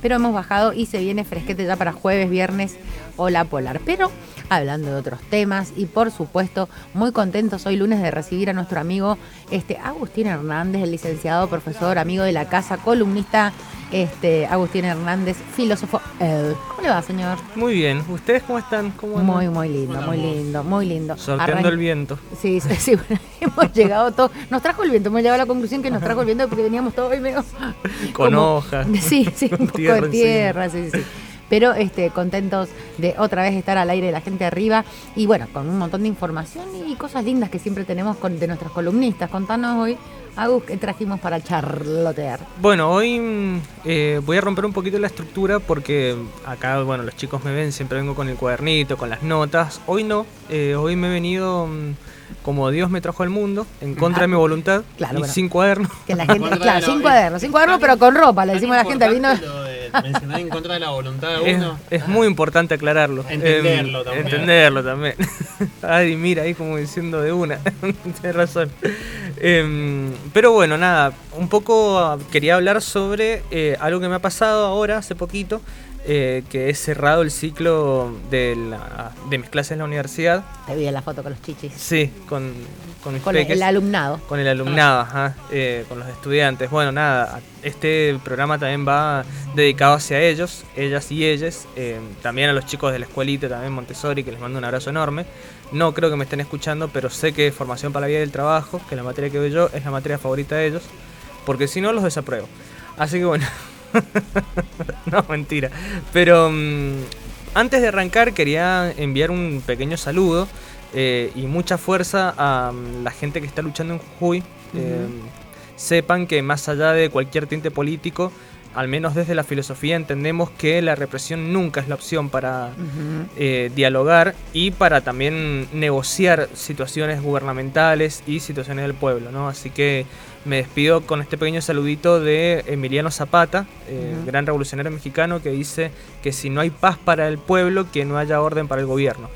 pero hemos bajado y se viene fresquete ya para jueves, viernes o la polar. Pero hablando de otros temas y por supuesto muy contentos hoy lunes de recibir a nuestro amigo este Agustín Hernández, el licenciado, profesor, amigo de la casa, columnista este, Agustín Hernández, filósofo. ¿Cómo le va, señor? Muy bien. ¿Ustedes cómo están? ¿Cómo muy, muy lindo, muy lindo, muy lindo. Sorteando el viento. Sí, sí, sí hemos llegado todos. Nos trajo el viento, hemos llegado a la conclusión que nos trajo el viento porque veníamos todos hoy medio. Con hojas. Sí, sí, un poco de tierra, sí, sí pero este, contentos de otra vez estar al aire de la gente arriba y bueno, con un montón de información y cosas lindas que siempre tenemos con, de nuestros columnistas. Contanos hoy Agus, ¿qué trajimos para charlotear? Bueno, hoy mm, eh, voy a romper un poquito la estructura porque acá, bueno, los chicos me ven, siempre vengo con el cuadernito, con las notas. Hoy no, eh, hoy me he venido mm, como Dios me trajo al mundo, en contra de mi voluntad, y sin cuadernos. Que la gente, claro, sin cuadernos, sin cuadernos, pero con ropa, le decimos a la gente, vino... Mencionar en contra de la voluntad de uno. Es, muy importante aclararlo. Entenderlo em, también. Entenderlo también. Ay, mira, ahí como diciendo de una. Tienes razón. Em, pero bueno, nada, un poco quería hablar sobre eh, algo que me ha pasado ahora, hace poquito, eh, que he cerrado el ciclo de, de mis clases en la universidad. Te vi en la foto con los chichis. Sí, con, con Con el alumnado. Con el alumnado, ajá, eh, con los estudiantes. Bueno, nada, este programa también va dedicado hacia ellos, ellas y ellas. Eh, también a los chicos de la escuelita, también Montessori, que les mando un abrazo enorme. No creo que me estén escuchando, pero sé que formación para la vida del trabajo, que la materia que doy yo es la materia favorita de ellos, porque si no los desapruebo. Así que bueno. no, mentira. Pero mm, antes de arrancar quería enviar un pequeño saludo eh, y mucha fuerza a mm, la gente que está luchando en Jujuy. Eh, sepan que más allá de cualquier tinte político, al menos desde la filosofía entendemos que la represión nunca es la opción para eh, dialogar y para también negociar situaciones gubernamentales y situaciones del pueblo, ¿no? Así que me despido con este pequeño saludito de Emiliano Zapata, eh, gran revolucionario mexicano, que dice que si no hay paz para el pueblo, que no haya orden para el gobierno.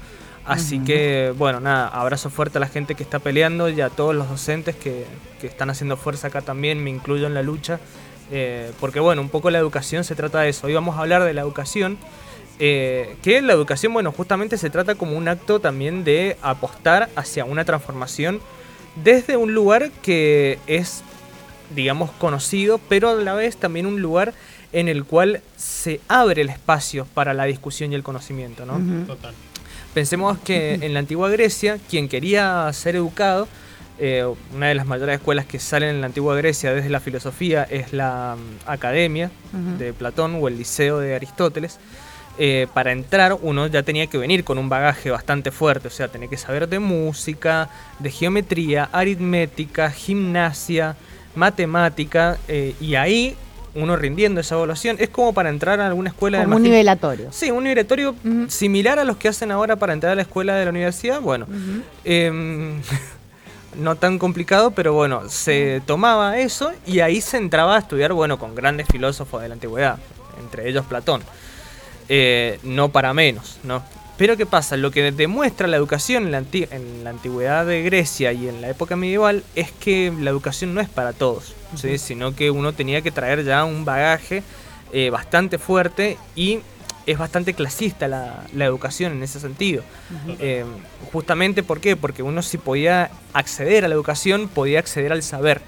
Así que, bueno, nada, abrazo fuerte a la gente que está peleando y a todos los docentes que, que están haciendo fuerza acá también, me incluyo en la lucha eh, porque bueno, un poco la educación se trata de eso. Hoy vamos a hablar de la educación, eh, que la educación, bueno, justamente se trata como un acto también de apostar hacia una transformación desde un lugar que es, digamos, conocido, pero a la vez también un lugar en el cual se abre el espacio para la discusión y el conocimiento, ¿no? Total. Pensemos que en la antigua Grecia, quien quería ser educado, eh, una de las mayores escuelas que salen en la antigua Grecia desde la filosofía es la mm, Academia de Platón o el Liceo de Aristóteles. Eh, para entrar uno ya tenía que venir con un bagaje bastante fuerte, o sea, tenía que saber de música, de geometría, aritmética, gimnasia, matemática, eh, y ahí uno rindiendo esa evaluación es como para entrar a alguna escuela como un nivelatorio. Sí, un nivelatorio similar a los que hacen ahora para entrar a la escuela de la universidad. Bueno, no tan complicado, pero bueno, se tomaba eso y ahí se entraba a estudiar, bueno, con grandes filósofos de la antigüedad, entre ellos Platón. Eh, no para menos, ¿no? Pero ¿qué pasa? Lo que demuestra la educación en la, en la, antigüedad de Grecia y en la época medieval es que la educación no es para todos, sino que uno tenía que traer ya un bagaje eh, bastante fuerte y es bastante clasista la, educación en ese sentido. Eh, justamente ¿por qué? Porque uno si podía acceder a la educación, podía acceder al saber.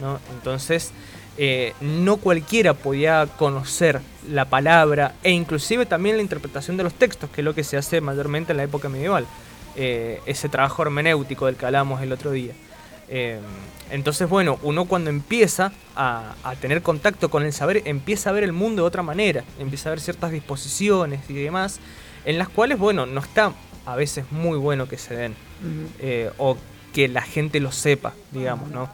¿no? Entonces, eh, no cualquiera podía conocer la palabra e inclusive también la interpretación de los textos, que es lo que se hace mayormente en la época medieval. Eh, ese trabajo hermenéutico del que hablamos el otro día. Eh, entonces, bueno, uno cuando empieza a, tener contacto con el saber, empieza a ver el mundo de otra manera, empieza a ver ciertas disposiciones y demás, en las cuales, bueno, no está a veces muy bueno que se den, o que la gente lo sepa, digamos, ¿no?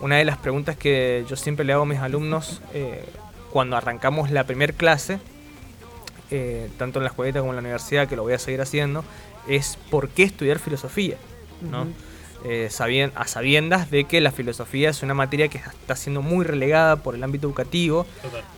Una de las preguntas que yo siempre le hago a mis alumnos eh, cuando arrancamos la primera clase, tanto en la escuelita como en la universidad, que lo voy a seguir haciendo, es ¿por qué estudiar filosofía? ¿no? Eh, a sabiendas de que la filosofía es una materia que está siendo muy relegada por el ámbito educativo,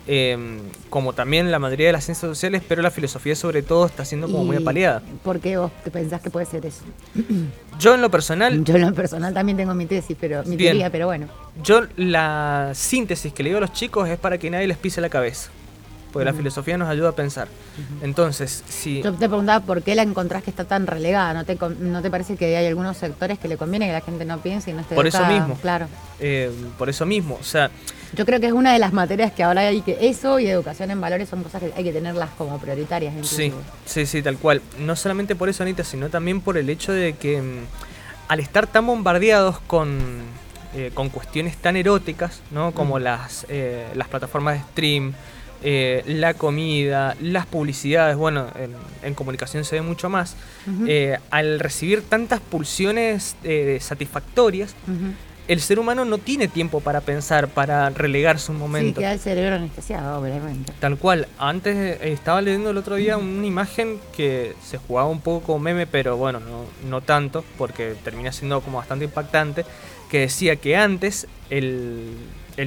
em, como también la mayoría de las ciencias sociales, pero la filosofía sobre todo está siendo como muy apaleada. ¿Por qué vos pensás que puede ser eso? Yo en lo personal... Yo en lo personal también tengo mi tesis, pero mi teoría, pero bueno. Yo la síntesis que le digo a los chicos es para que nadie les pise la cabeza porque la filosofía nos ayuda a pensar. Entonces, si... Yo te preguntaba por qué la encontrás que está tan relegada, ¿no te, no te parece que hay algunos sectores que le conviene que la gente no piense y no esté Por eso mismo. Claro. Eh, por eso mismo, o sea... Yo creo que es una de las materias que ahora hay que... Eso y educación en valores son cosas que hay que tenerlas como prioritarias. Sí, sí, sí, tal cual. No solamente por eso, Anita, sino también por el hecho de que mm, al estar tan bombardeados con eh, con cuestiones tan eróticas, ¿no? Como las, eh, las plataformas de stream, eh, la comida, las publicidades, bueno, en, comunicación se ve mucho más. al recibir tantas pulsiones satisfactorias, el ser humano no tiene tiempo para pensar, para relegarse un momento. Sí, queda el cerebro anestesiado, obviamente. Tal cual. Antes estaba leyendo el otro día una imagen que se jugaba un poco como meme, pero bueno, no, no tanto, porque termina siendo como bastante impactante que decía que antes el,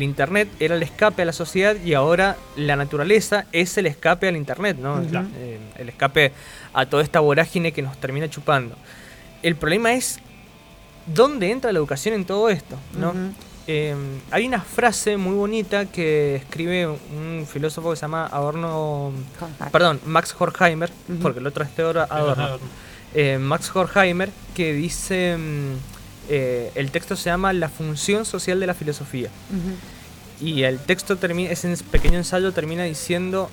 Internet era el escape a la sociedad y ahora la naturaleza es el escape al Internet, ¿no? Eh, el escape a toda esta vorágine que nos termina chupando. El problema es dónde entra la educación en todo esto, ¿no? Eh, hay una frase muy bonita que escribe un filósofo que se llama Adorno, perdón, Max Horkheimer, porque el otro es Theodor Adorno. Eh, Max Horkheimer que dice mm, eh, el texto se llama La función social de la filosofía. Y el texto termina, ese pequeño ensayo termina diciendo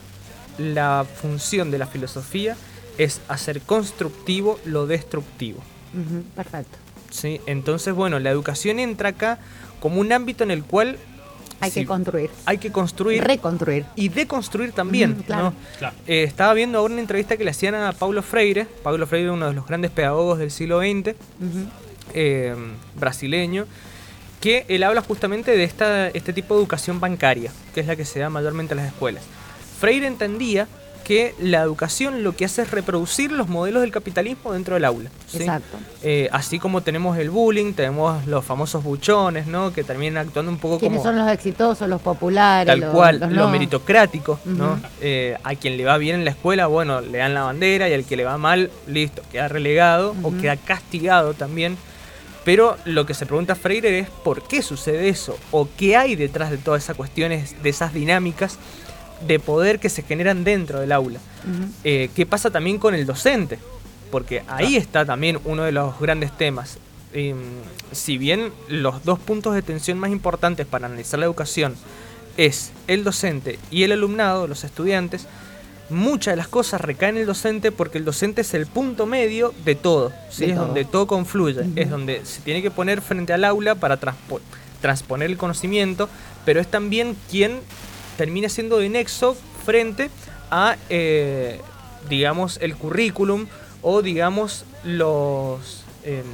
la función de la filosofía es hacer constructivo lo destructivo. Perfecto. Sí, entonces bueno, la educación entra acá como un ámbito en el cual hay que construir. Hay que construir. Reconstruir. Y deconstruir también. Eh, estaba viendo ahora una entrevista que le hacían a Paulo Freire. Paulo Freire, uno de los grandes pedagogos del siglo XX. Eh, brasileño, que él habla justamente de esta, este tipo de educación bancaria, que es la que se da mayormente en las escuelas. Freire entendía que la educación lo que hace es reproducir los modelos del capitalismo dentro del aula. Exacto. Eh, así como tenemos el bullying, tenemos los famosos buchones, ¿no? Que terminan actuando un poco ¿Quiénes son los exitosos, los populares? Tal cual, los, meritocráticos, ¿no? Eh, a quien le va bien en la escuela, bueno, le dan la bandera y al que le va mal, listo, queda relegado o queda castigado también pero lo que se pregunta Freire es por qué sucede eso o qué hay detrás de todas esas cuestiones, de esas dinámicas de poder que se generan dentro del aula. Eh, ¿Qué pasa también con el docente? Porque ahí está también uno de los grandes temas. Em, si bien los dos puntos de tensión más importantes para analizar la educación es el docente y el alumnado, los estudiantes, muchas de las cosas recaen en el docente porque el docente es el punto medio de todo, ¿sí? es donde todo confluye, es donde se tiene que poner frente al aula para transponer el conocimiento, pero es también quien termina siendo de nexo frente a, eh, digamos, el currículum o, digamos, los, em,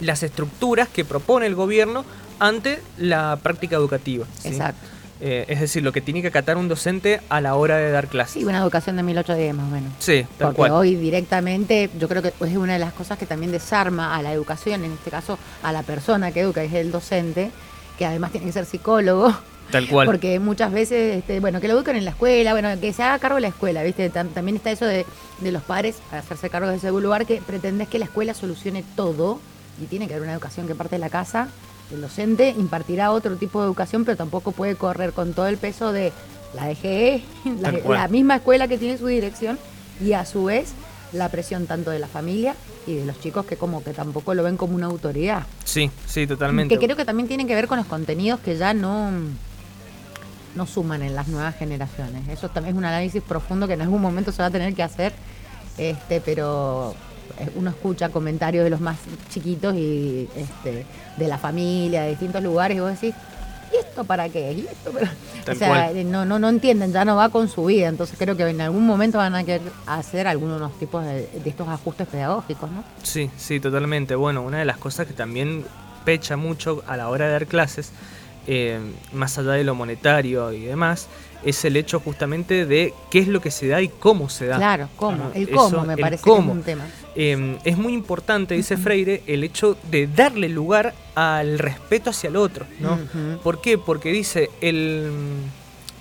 las estructuras que propone el gobierno ante la práctica educativa. Exacto. Eh, es decir, lo que tiene que acatar un docente a la hora de dar clases. Sí, una educación de 1810 más o menos. Sí, tal Porque hoy directamente yo creo que es una de las cosas que también desarma a la educación, en este caso a la persona que educa, es el docente, que además tiene que ser psicólogo. Tal cual. Porque muchas veces, este, bueno, que lo eduquen en la escuela, bueno, que se haga cargo de la escuela, ¿viste? también está eso de, de los padres, hacerse cargo de ese lugar, que pretende que la escuela solucione todo y tiene que haber una educación que parte de la casa el docente impartirá otro tipo de educación, pero tampoco puede correr con todo el peso de la DGE, la, misma escuela que tiene su dirección, y a su vez la presión tanto de la familia y de los chicos que como que tampoco lo ven como una autoridad. Sí, sí, totalmente. Que creo que también tienen que ver con los contenidos que ya no, no suman en las nuevas generaciones. Eso también es un análisis profundo que en algún momento se va a tener que hacer, este, pero uno escucha comentarios de los más chiquitos y este, de la familia, de distintos lugares, y vos decís, ¿y esto para qué? o sea, no, no, no entienden, ya no va con su vida, entonces creo que en algún momento van a querer hacer algunos tipos de, estos ajustes pedagógicos, ¿no? Sí, sí, totalmente. Bueno, una de las cosas que también pecha mucho a la hora de dar clases, eh, más allá de lo monetario y demás, es el hecho justamente de qué es lo que se da y cómo se da. Claro, cómo, el cómo me parece que es un tema. Em, es muy importante, dice Freire, el hecho de darle lugar al respeto hacia el otro, ¿no? ¿Por qué? Porque dice, el,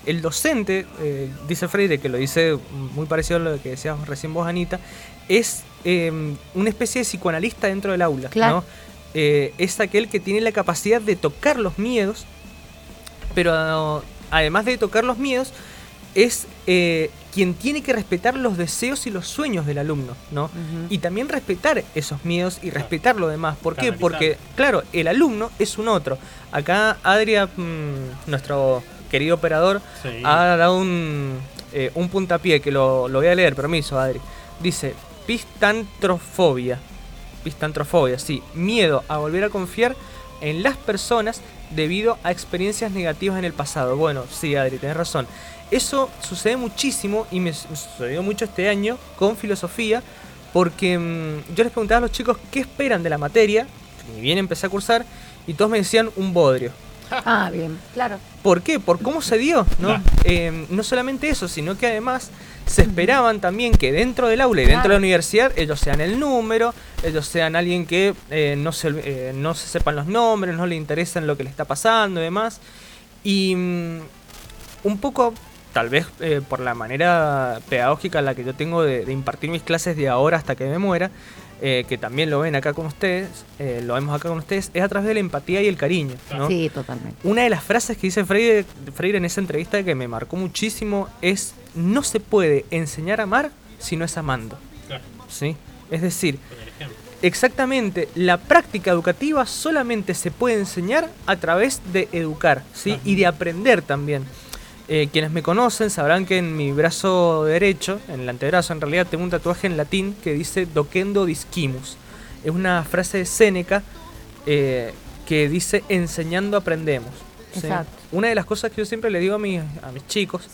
el docente, eh, dice Freire, que lo dice muy parecido a lo que decías recién vos, Anita, es em, una especie de psicoanalista dentro del aula, ¿no? Eh, es aquel que tiene la capacidad de tocar los miedos, pero además de tocar los miedos, es eh, quien tiene que respetar los deseos y los sueños del alumno, ¿no? Y también respetar esos miedos y respetar lo demás. ¿Por qué? Porque, claro, el alumno es un otro. Acá Adria, mm, nuestro querido operador, ha dado un, eh, un puntapié que lo, lo voy a leer, permiso, Adri. Dice, pistantrofobia. Pistantrofobia, sí. Miedo a volver a confiar en las personas debido a experiencias negativas en el pasado. Bueno, sí, Adri, tenés razón. Eso sucede muchísimo y me sucedió mucho este año con filosofía, porque mm, yo les preguntaba a los chicos qué esperan de la materia, y bien empecé a cursar, y todos me decían un bodrio. Ah, bien, claro. ¿Por qué? Por cómo se dio, ¿no? Eh, no solamente eso, sino que además se esperaban también que dentro del aula y dentro de la universidad ellos sean el número, ellos sean alguien que eh, no, se, eh, no se sepan los nombres, no le interesan lo que le está pasando y demás. Y mm, un poco, tal vez por la manera pedagógica en la que yo tengo de impartir mis clases de ahora hasta que me muera, eh, que también lo ven acá con ustedes, eh, lo vemos acá con ustedes, es a través de la empatía y el cariño. ¿no? Sí, totalmente. Una de las frases que dice Freire, Freire en esa entrevista que me marcó muchísimo es, no se puede enseñar a amar si no es amando. ¿Sí? Es decir, exactamente, la práctica educativa solamente se puede enseñar a través de educar, ¿sí? Y de aprender también. Eh, quienes me conocen sabrán que en mi brazo derecho, en el antebrazo en realidad, tengo un tatuaje en latín que dice Docendo discimus. Es una frase de Séneca eh, que dice enseñando aprendemos. Una de las cosas que yo siempre le digo a mis, a mis chicos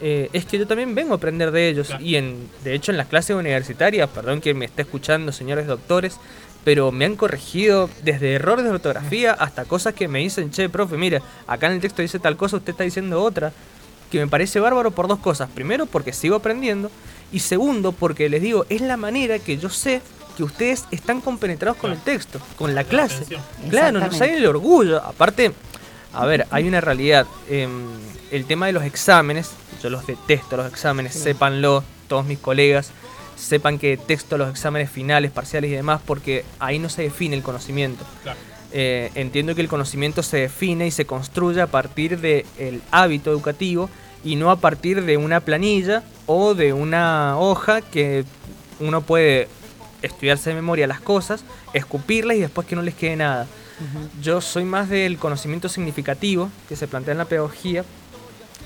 eh, es que yo también vengo a aprender de ellos. Y en, de hecho en las clases universitarias, perdón que me esté escuchando señores doctores, pero me han corregido desde errores de ortografía hasta cosas que me dicen, che, profe, mire, acá en el texto dice tal cosa, usted está diciendo otra, que me parece bárbaro por dos cosas. Primero, porque sigo aprendiendo, y segundo, porque les digo, es la manera que yo sé que ustedes están compenetrados con el texto, con la clase. Claro, nos sale el orgullo. Aparte, a ver, hay una realidad. Em, el tema de los exámenes, yo los detesto los exámenes, sépanlo, todos mis colegas sepan que texto los exámenes finales, parciales y demás, porque ahí no se define el conocimiento. Eh, entiendo que el conocimiento se define y se construye a partir del hábito educativo y no a partir de una planilla o de una hoja que uno puede estudiarse de memoria las cosas, escupirlas y después que no les quede nada. Yo soy más del conocimiento significativo que se plantea en la pedagogía,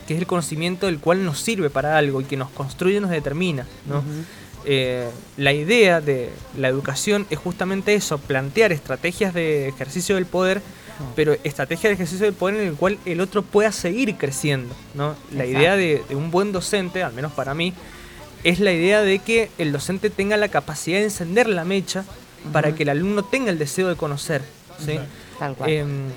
que es el conocimiento del cual nos sirve para algo y que nos construye y nos determina. ¿no? Eh, la idea de la educación es justamente eso, plantear estrategias de ejercicio del poder, pero estrategias de ejercicio del poder en el cual el otro pueda seguir creciendo. ¿no? La idea de, un buen docente, al menos para mí, es la idea de que el docente tenga la capacidad de encender la mecha para que el alumno tenga el deseo de conocer. Em,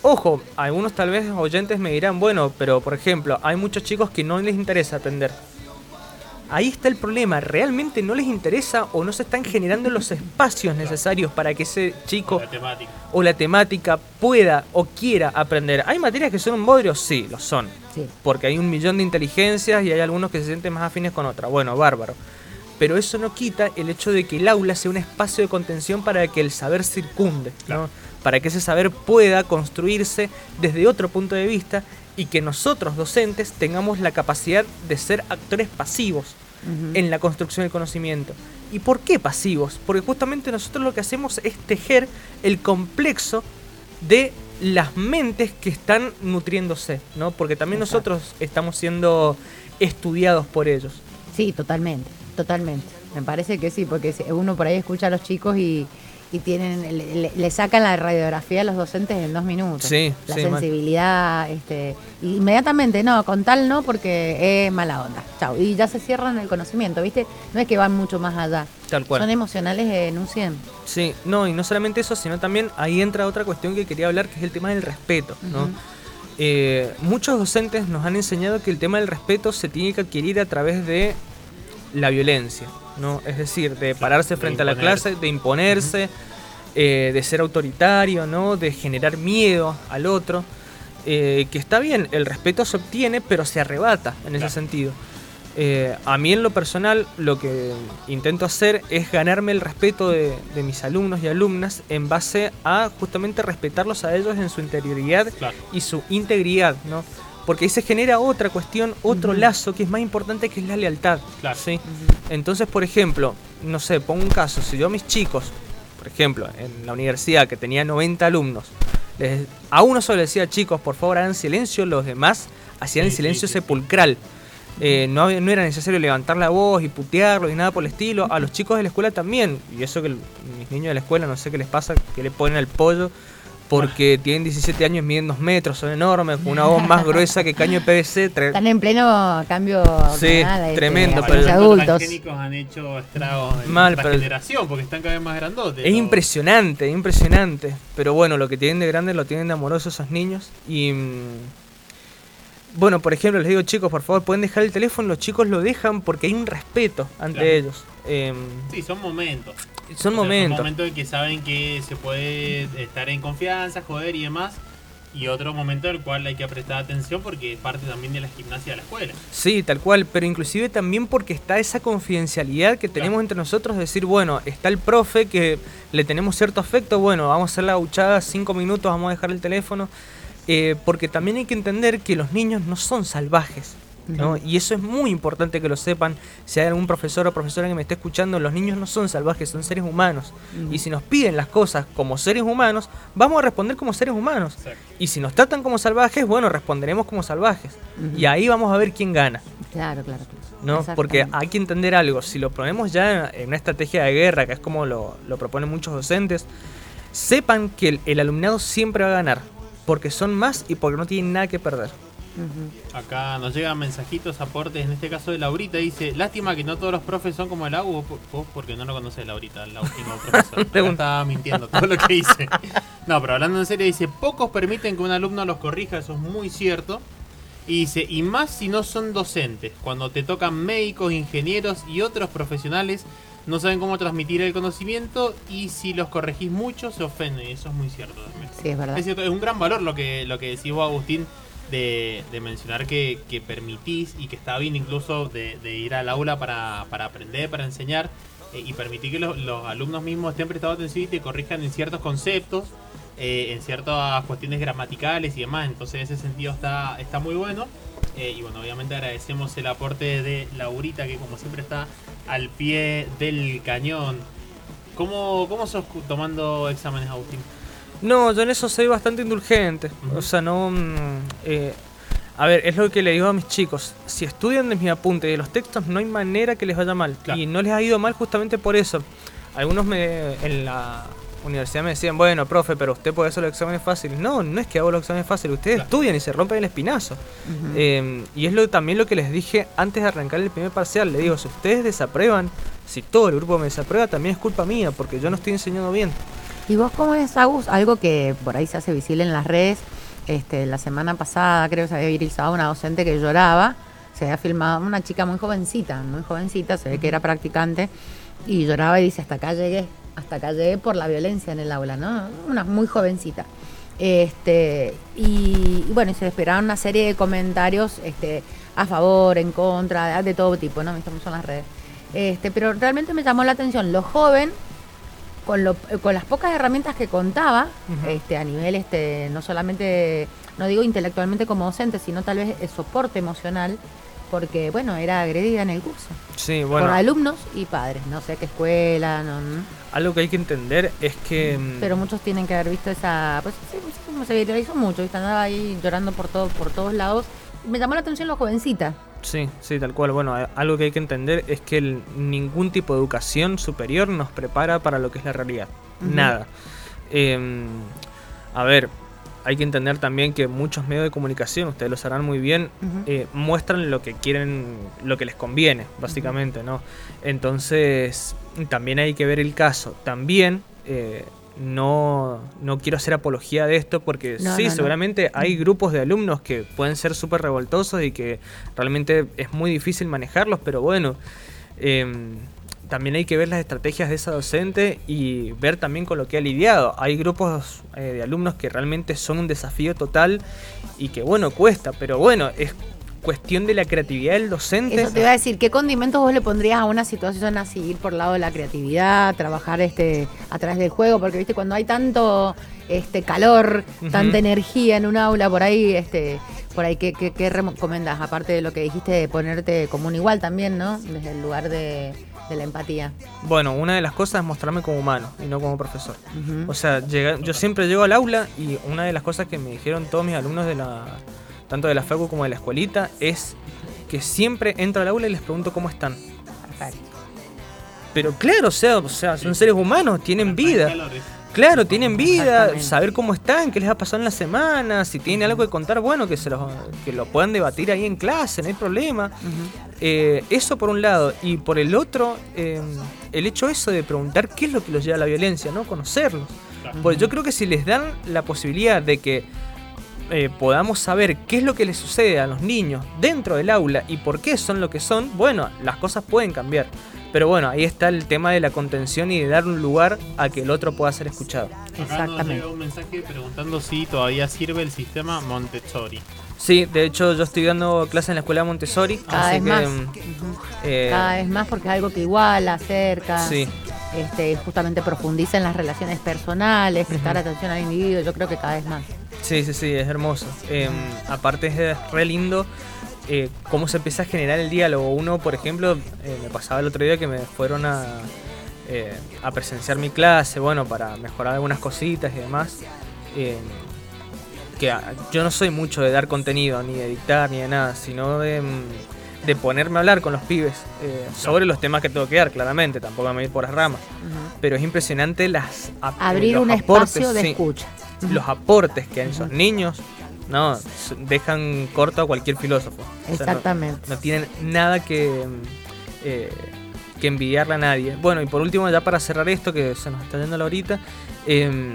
ojo, algunos tal vez oyentes me dirán, bueno, pero por ejemplo, hay muchos chicos que no les interesa aprender ahí está el problema. Realmente no les interesa o no se están generando los espacios necesarios para que ese chico o la temática, pueda o quiera aprender. ¿Hay materias que son un bodrio? Sí, lo son. Porque hay un millón de inteligencias y hay algunos que se sienten más afines con otra. Bueno, bárbaro. Pero eso no quita el hecho de que el aula sea un espacio de contención para que el saber circunde, para que ese saber pueda construirse desde otro punto de vista y que nosotros docentes tengamos la capacidad de ser actores pasivos en la construcción del conocimiento. ¿Y por qué pasivos? Porque justamente nosotros lo que hacemos es tejer el complexo de las mentes que están nutriéndose, ¿no? Porque también nosotros estamos siendo estudiados por ellos. Sí, totalmente, totalmente. Me parece que sí, porque uno por ahí escucha a los chicos y, y tienen le, sacan la radiografía a los docentes en dos minutos. Sí, la sensibilidad, este, inmediatamente, no, con tal no, porque es mala onda. Chao. Y ya se cierran el conocimiento, ¿viste? No es que van mucho más allá. Tal cual. Son emocionales en un 100. Sí, no, y no solamente eso, sino también ahí entra otra cuestión que quería hablar, que es el tema del respeto, ¿no? Eh, muchos docentes nos han enseñado que el tema del respeto se tiene que adquirir a través de la violencia. ¿No? Es decir, de pararse frente a la clase, de imponerse, eh, de ser autoritario, ¿no? De generar miedo al otro. Eh, que está bien, el respeto se obtiene, pero se arrebata en ese sentido. Eh, a mí en lo personal lo que intento hacer es ganarme el respeto de, mis alumnos y alumnas en base a justamente respetarlos a ellos en su interioridad y su integridad, ¿no? Porque ahí se genera otra cuestión, otro lazo que es más importante que es la lealtad. Claro. ¿sí? Entonces, por ejemplo, no sé, pongo un caso, si yo a mis chicos, por ejemplo, en la universidad que tenía 90 alumnos, les- a uno solo le decía, chicos, por favor hagan silencio, los demás hacían el Sí, silencio sí, sepulcral. Eh, no, no era necesario levantar la voz y putearlo y nada por el estilo. A los chicos de la escuela también. Y eso que el- mis niños de la escuela no sé qué les pasa, que le ponen al pollo. Porque tienen 17 años, miden 2 metros, son enormes, con una voz más gruesa que caño de PVC. Están en pleno cambio Sí, este, tremendo, a pero- los Los adultos. transgénicos han hecho estragos en Mal, la pero- generación porque están cada vez más grandotes. Es impresionante, es impresionante. Pero bueno, lo que tienen de grande lo tienen de amoroso esos niños. Y. mm, Bueno, por ejemplo, les digo, chicos, por favor, pueden dejar el teléfono. Los chicos lo dejan porque hay un respeto ante Claro. ellos. Em, Sí, son momentos. Son momentos. Son momentos en que saben que se puede estar en confianza, joder y demás. Y otro momento en el cual hay que prestar atención porque es parte también de la gimnasia de la escuela. Sí, tal cual, pero inclusive también porque está esa confidencialidad que tenemos Claro. entre nosotros, decir, bueno, está el profe que le tenemos cierto afecto, bueno, vamos a hacer la gauchada, cinco minutos, vamos a dejar el teléfono, eh, porque también hay que entender que los niños no son salvajes. ¿No? Y eso es muy importante que lo sepan. Si hay algún profesor o profesora que me esté escuchando, los niños no son salvajes, son seres humanos. Y si nos piden las cosas como seres humanos, vamos a responder como seres humanos. Exacto. Y si nos tratan como salvajes, bueno, responderemos como salvajes. Y ahí vamos a ver quién gana. Claro, claro. claro. ¿no? Porque hay que entender algo, si lo ponemos ya en una estrategia de guerra, que es como lo, lo proponen muchos docentes, sepan que el, el alumnado siempre va a ganar, porque son más y porque no tienen nada que perder. Acá nos llegan mensajitos, aportes, en este caso de Laurita, dice, lástima que no todos los profes son como el Agu, vos, porque no lo conoces Laurita, el último profesor. Estaba mintiendo todo lo que dice. No, pero hablando en serio, dice, pocos permiten que un alumno los corrija, eso es muy cierto. Y dice, y más si no son docentes, cuando te tocan médicos, ingenieros y otros profesionales, no saben cómo transmitir el conocimiento y si los corregís mucho se ofenden, eso es muy cierto también. Sí, es verdad. Es cierto, es un gran valor lo que, lo que decís vos, Agustín, de, de mencionar que, que permitís y que está bien incluso de, de ir al aula para, para aprender, para enseñar eh, y permitir que los, los alumnos mismos estén prestando atención y te corrijan en ciertos conceptos, eh, en ciertas cuestiones gramaticales y demás. Entonces, en ese sentido está, está muy bueno. Eh, y bueno, obviamente agradecemos el aporte de Laurita, que como siempre está al pie del cañón. ¿Cómo, cómo sos tomando exámenes, Agustín? No, yo en eso soy bastante indulgente. O sea, no... mm, eh, a ver, es lo que le digo a mis chicos. Si estudian de mis apuntes y de los textos, no hay manera que les vaya mal. Claro. Y no les ha ido mal justamente por eso. Algunos me, en la universidad me decían, bueno, profe, pero usted puede hacer los exámenes fáciles. No, no es que hago los exámenes fáciles. Ustedes Claro. estudian y se rompen el espinazo. Eh, y es lo, también lo que les dije antes de arrancar el primer parcial. Le digo, si ustedes desaprueban, si todo el grupo me desaprueba, también es culpa mía, porque yo no estoy enseñando bien. ¿Y vos cómo es, Agus? Algo que por ahí se hace visible en las redes. Este, la semana pasada creo que se había viralizado una docente que lloraba. Se había filmado una chica muy jovencita, muy jovencita, se ve que era practicante. Y lloraba y dice, hasta acá llegué, hasta acá llegué por la violencia en el aula, ¿no? Una muy jovencita. Este, y, y bueno, se esperaban una serie de comentarios este, a favor, en contra, de, de todo tipo, ¿no? Estamos en las redes. Este, pero realmente me llamó la atención lo joven con, lo, con las pocas herramientas que contaba, este, a nivel, este, no solamente, no digo intelectualmente como docente, sino tal vez el soporte emocional, porque, bueno, era agredida en el curso, Sí, bueno. por alumnos y padres, no sé qué escuela, no, no, Algo que hay que entender es que. mm, pero muchos tienen que haber visto esa, pues sí, sí, se viralizó mucho, ¿viste? andaba ahí llorando por, todo, por todos lados. Me llamó la atención la jovencita. Sí, sí, tal cual. Bueno, algo que hay que entender es que el- ningún tipo de educación superior nos prepara para lo que es la realidad. Nada. Em, a ver, hay que entender también que muchos medios de comunicación, ustedes lo sabrán muy bien, eh, muestran lo que quieren, lo que les conviene, básicamente, ¿no? Entonces, también hay que ver el caso. También, eh, no, no quiero hacer apología de esto porque No, sí, no, no. seguramente hay grupos de alumnos que pueden ser súper revoltosos y que realmente es muy difícil manejarlos, pero bueno, em, también hay que ver las estrategias de esa docente y ver también con lo que ha lidiado. Hay grupos eh, de alumnos que realmente son un desafío total y que bueno, cuesta, pero bueno, es cuestión de la creatividad del docente. Eso te iba a decir, ¿qué condimentos vos le pondrías a una situación así? Ir por el lado de la creatividad, trabajar este a través del juego, porque viste, cuando hay tanto este calor, tanta energía en un aula, por ahí, este, por ahí, ¿qué, qué, qué recomendás? Aparte de lo que dijiste de ponerte como un igual también, ¿no? Desde el lugar de, de la empatía. Bueno, una de las cosas es mostrarme como humano y no como profesor. O sea, llega- yo siempre llego al aula y una de las cosas que me dijeron todos mis alumnos de la tanto de la facu como de la escuelita es que siempre entro al aula y les pregunto cómo están. Perfecto. Pero claro, o sea, o sea, son seres humanos, tienen vida. Claro, tienen vida, saber cómo están, qué les ha pasado en la semana, si tienen algo que contar, bueno, que se los, que lo puedan debatir ahí en clase, no hay problema. Eh, eso por un lado. Y por el otro, eh, el hecho eso de preguntar qué es lo que los lleva a la violencia, ¿no? Conocerlos. Pues yo creo que si les dan la posibilidad de que eh, podamos saber qué es lo que les sucede a los niños dentro del aula y por qué son lo que son, bueno, las cosas pueden cambiar. Pero bueno, ahí está el tema de la contención y de dar un lugar a que el otro pueda ser escuchado. Acá nos Exactamente. un mensaje preguntando si todavía sirve el sistema Montessori. Sí, de hecho yo estoy dando clases en la escuela Montessori. Cada así vez que, más. mm, Ujú. eh, Cada vez más porque es algo que iguala, acerca. Sí. este, justamente profundiza en las relaciones personales, prestar atención al individuo, yo creo que cada vez más. Sí, sí, sí, es hermoso. Eh, aparte es re lindo eh, cómo se empieza a generar el diálogo. Uno, por ejemplo, eh, me pasaba el otro día que me fueron a, eh, a presenciar mi clase, bueno, para mejorar algunas cositas y demás. Eh, que ah, yo no soy mucho de dar contenido, ni de dictar, ni de nada, sino de, mm, de ponerme a hablar con los pibes eh, sobre los temas que tengo que dar, claramente, tampoco me voy por las ramas. Pero es impresionante las Abrir los un aportes, espacio de sí escucha. Los aportes que en esos niños no dejan corto a cualquier filósofo. O sea, no- Exactamente. no, tienen nada que, eh, que envidiarle a nadie. Bueno, y por último, ya para cerrar esto, que se nos está yendo la horita, em,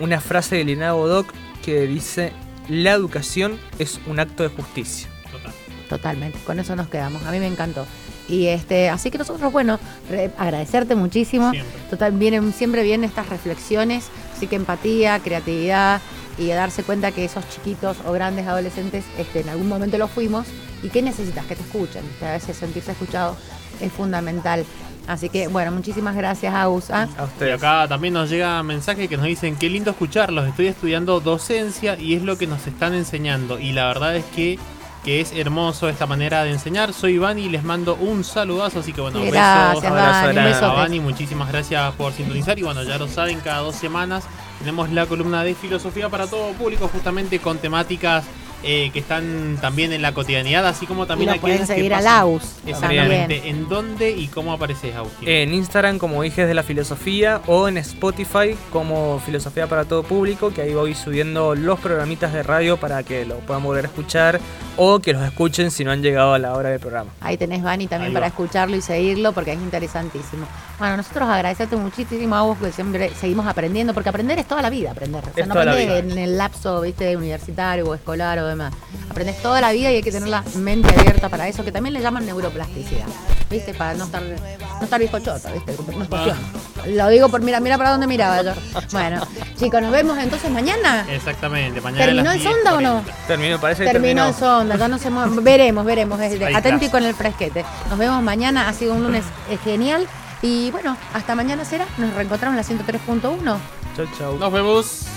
una frase de Lina Bodoc que dice: La educación es un acto de justicia. Total. Totalmente, con eso nos quedamos. A mí me encantó. Y este, así que nosotros, bueno, re- agradecerte muchísimo. Siempre. Total, vienen, siempre vienen estas reflexiones, así que empatía, creatividad y a darse cuenta que esos chiquitos o grandes adolescentes este, en algún momento lo fuimos y que necesitas que te escuchen. A veces sentirse escuchado es fundamental. Así que, bueno, muchísimas gracias, Agus. ¿ah? A Y ustedes. acá también nos llega mensaje que nos dicen qué lindo escucharlos. Estoy estudiando docencia y es lo que nos están enseñando. Y la verdad es que, que es hermoso esta manera de enseñar. Soy Iván y les mando un saludazo. Así que bueno, Gracias, besos abrazo un grande. a. Muchísimas gracias por sintonizar. Y bueno, ya lo saben, cada dos semanas tenemos la columna de filosofía para todo público, justamente con temáticas eh, que están también en la cotidianidad, así como Y también lo aquellas pueden que seguir a pasan- Laus. Exactamente. ¿En dónde y cómo apareces, Agustín? En Instagram como Hijes de la Filosofía o en Spotify como Filosofía para todo público, que ahí voy subiendo los programitas de radio para que lo puedan volver a escuchar o que los escuchen si no han llegado a la hora del programa. Ahí tenés Vani también para escucharlo y seguirlo porque es interesantísimo. Bueno, nosotros agradecerte muchísimo a vos que siempre seguimos aprendiendo, porque aprender es toda la vida, aprender. O sea, Es no aprendes en el lapso, viste, universitario o escolar o demás. Aprendes toda la vida y hay que tener la mente abierta para eso, que también le llaman neuroplasticidad, viste, para no estar, no estar bizcochota, viste, no. Lo digo por mira, mira para dónde miraba yo. Bueno, chicos, nos vemos entonces mañana. Exactamente, mañana. ¿Terminó el sonda o no? 10:40. Terminó, parece que Terminó terminó. el sonda, ya no se mueve. Veremos, veremos. está. con el fresquete. Nos vemos mañana. Ha sido un lunes eh, genial. Y bueno, hasta mañana será. Nos reencontramos en la 103.1. Chau, chau. Nos vemos.